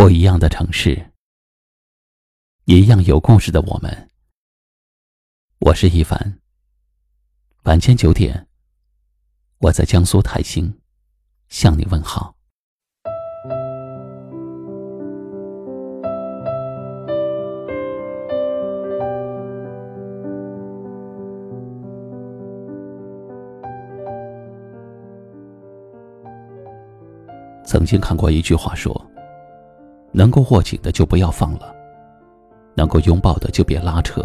不一样的城市，一样有故事的我们。我是一凡。晚间九点，我在江苏泰兴向你问好。曾经看过一句话说。能够握紧的就不要放了，能够拥抱的就别拉扯。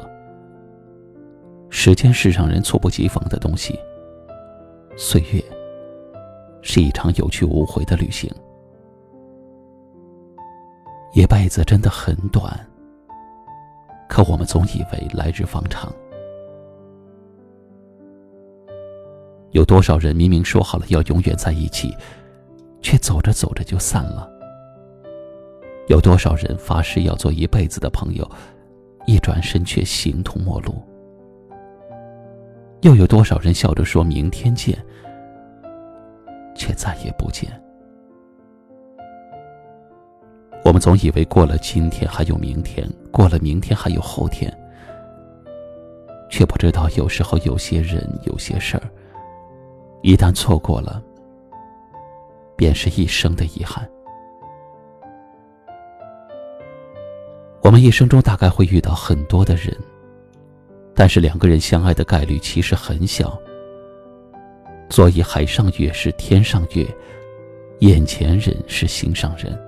时间是让人猝不及防的东西，岁月是一场有去无回的旅行。一辈子真的很短，可我们总以为来日方长。有多少人明明说好了要永远在一起，却走着走着就散了？有多少人发誓要做一辈子的朋友，一转身却形同陌路？又有多少人笑着说明天见，却再也不见？我们总以为过了今天还有明天，过了明天还有后天，却不知道有时候有些人、有些事儿，一旦错过了，便是一生的遗憾。我们一生中大概会遇到很多的人，但是两个人相爱的概率其实很小。所以海上月是天上月，眼前人是心上人。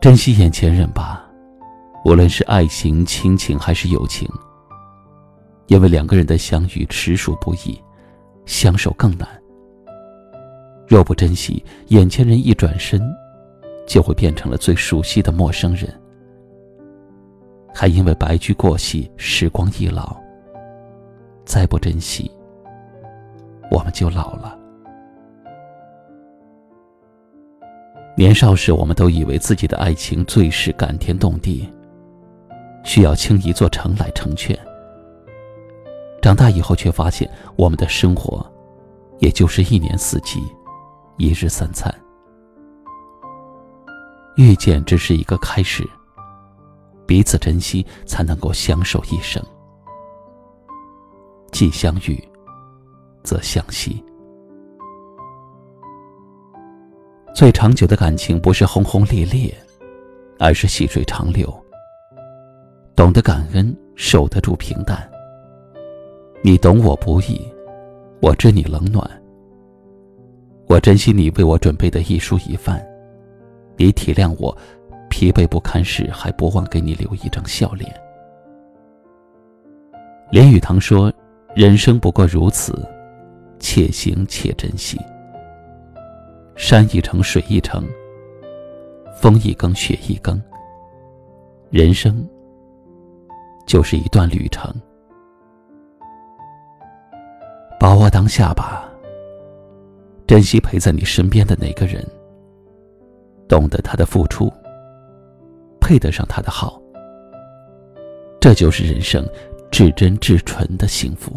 珍惜眼前人吧，无论是爱情、亲情还是友情，因为两个人的相遇实属不易，相守更难。若不珍惜眼前人，一转身。就会变成了最熟悉的陌生人，还因为白驹过隙，时光易老。再不珍惜，我们就老了。年少时，我们都以为自己的爱情最是感天动地，需要倾一座城来成全。长大以后，却发现我们的生活，也就是一年四季，一日三餐。遇见只是一个开始，彼此珍惜才能够相守一生。既相遇，则相惜。最长久的感情不是轰轰烈烈，而是细水长流。懂得感恩，守得住平淡。你懂我不易，我知你冷暖。我珍惜你为我准备的一蔬一饭。你体谅我，疲惫不堪时还不忘给你留一张笑脸。林语堂说：“人生不过如此，且行且珍惜。山一程，水一程，风一更，雪一更。人生就是一段旅程，把握当下吧，珍惜陪在你身边的那个人。”懂得他的付出，配得上他的好，这就是人生至真至纯的幸福。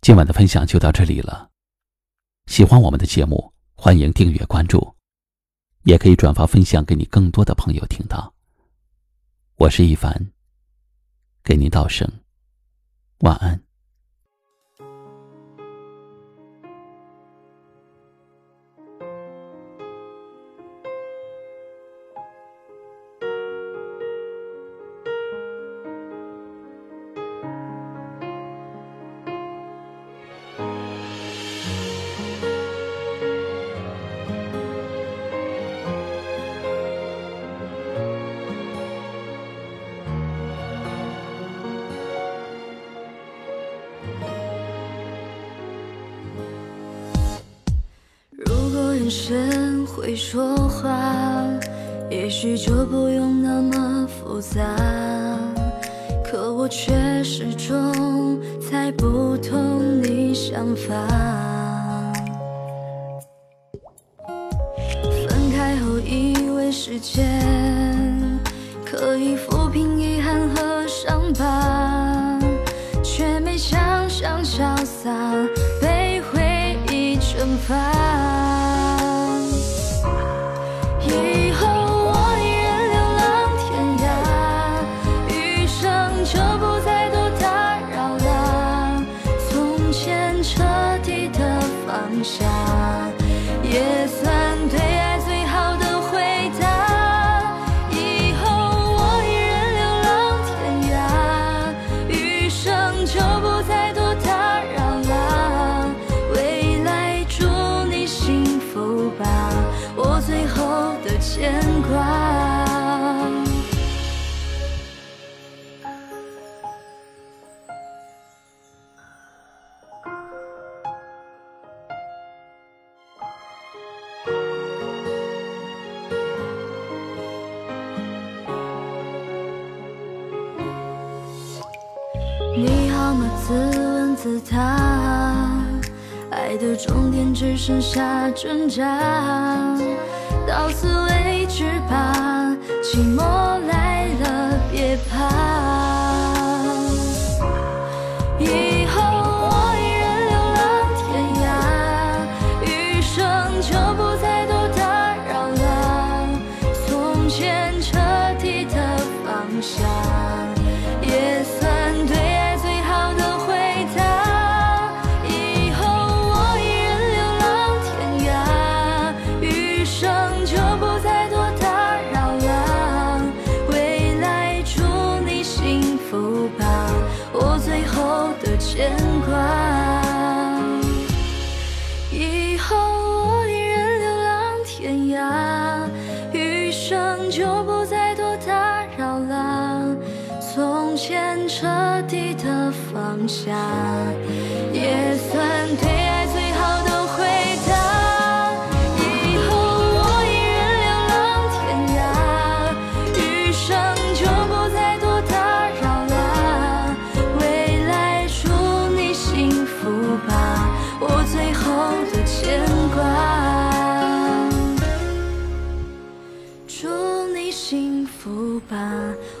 今晚的分享就到这里了，喜欢我们的节目，欢迎订阅关注，也可以转发分享给你更多的朋友听到。我是一凡，给您道声晚安。眼神会说话，也许就不用那么复杂。可我却始终猜不透你想法。分开后以为时间可以你好吗？自问自答，爱的终点只剩下挣扎，到此为止吧，寂寞来了别怕。以后我一人流浪天涯，余生就不再多打扰了。从前彻底的放下，就不再多打扰了。从前彻底的放下，也祝你幸福吧，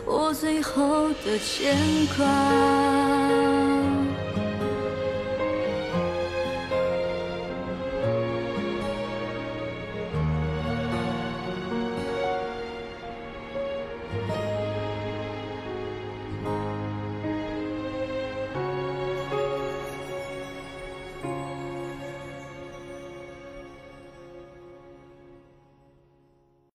我最后的牵挂。